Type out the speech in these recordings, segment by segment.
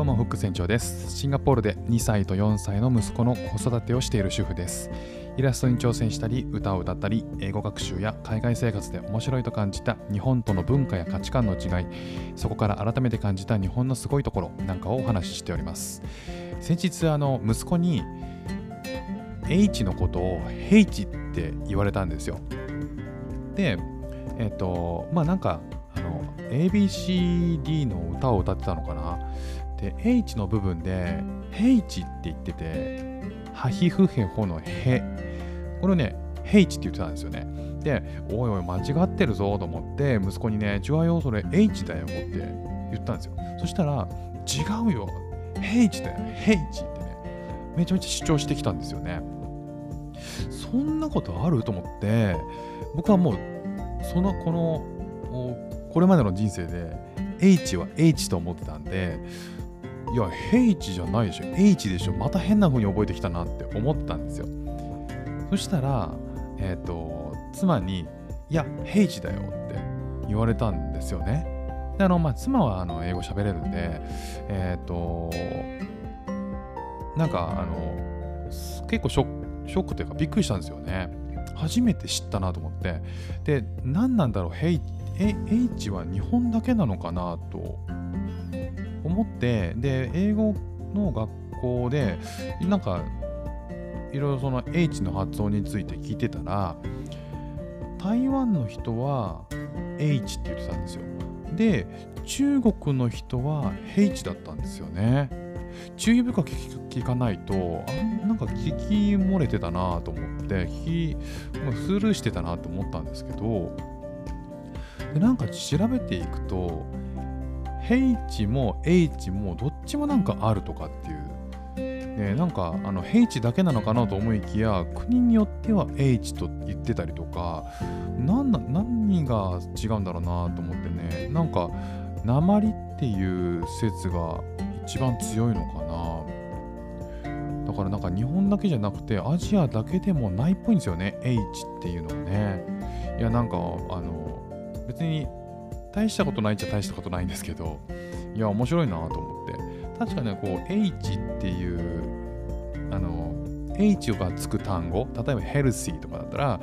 どうもフック船長です。シンガポールで2歳と4歳の息子の子育てをしている主婦です。イラストに挑戦したり歌を歌ったり英語学習や海外生活で面白いと感じた日本との文化や価値観の違いそこから改めて感じた日本のすごいところなんかをお話ししております。先日あの息子に H のことを H って言われたんですよ。でえっ、とまあなんかあの ABCD の歌を歌ってたのかな。で H の部分で H って言っててハヒフヘホのヘこれをね H って言ってたんですよね。でおいおい間違ってるぞと思って息子にね違うよそれ H だよって言ったんですよ。そしたら違うよ。H だよ H ってねめちゃめちゃ主張してきたんですよね。そんなことあると思って僕はもうそのこのこれまでの人生で H は H と思ってたんでいや H じゃないでしょ。H でしょ。また変な風に覚えてきたなって思ったんですよ。そしたらえっ、ー、と妻にいや H だよって言われたんですよね。であのまあ妻はあの英語喋れるんでえっ、ー、となんかあの結構ショックというかびっくりしたんですよね。初めて知ったなと思って。で何なんだろう。H, H は日本だけなのかなと思ってで英語の学校でなんかいろいろその H の発音について聞いてたら台湾の人は H って言ってたんですよ。で中国の人は H だったんですよね。注意深く聞かないとあなんか聞き漏れてたなと思って聞き、まあ、スルーしてたなと思ったんですけどでなんか調べていくと H も H もどっちもなんかあるとかっていう、ね、なんかあの H だけなのかなと思いきや国によっては H と言ってたりとか何何が違うんだろうなと思ってね。なんか鉛っていう説が一番強いのかな。だからなんか日本だけじゃなくてアジアだけでもないっぽいんですよね H っていうのはね。いやなんかあの別に大したことないっちゃ大したことないんですけど、いや、面白いなと思って。確かね、こう、H っていう、あの、H がつく単語、例えばヘルシーとかだったら、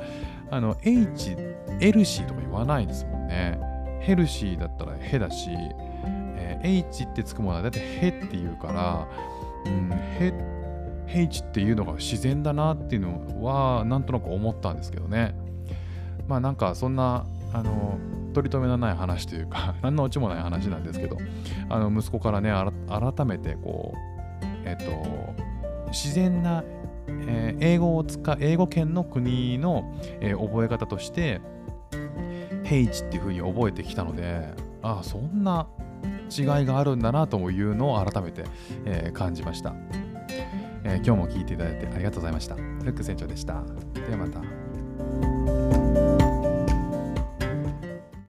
あの、H、エルシーとか言わないですもんね。ヘルシーだったらヘだし、えー、H ってつくものはだいたいヘって言うから、うん、ヘ、H っていうのが自然だなっていうのは、なんとなく思ったんですけどね。まあなんかそんな、あの、取り留めのない話というか 何のオチもない話なんですけどあの息子からね改めてこうえっ、と自然な、えー、英語を使う英語圏の国の、えー、覚え方として「ヘイチ」っていう風に覚えてきたのでああそんな違いがあるんだなというのを改めて、えー、感じました、え今日も聞いていただいてありがとうございました。フック船長でした。ではまた。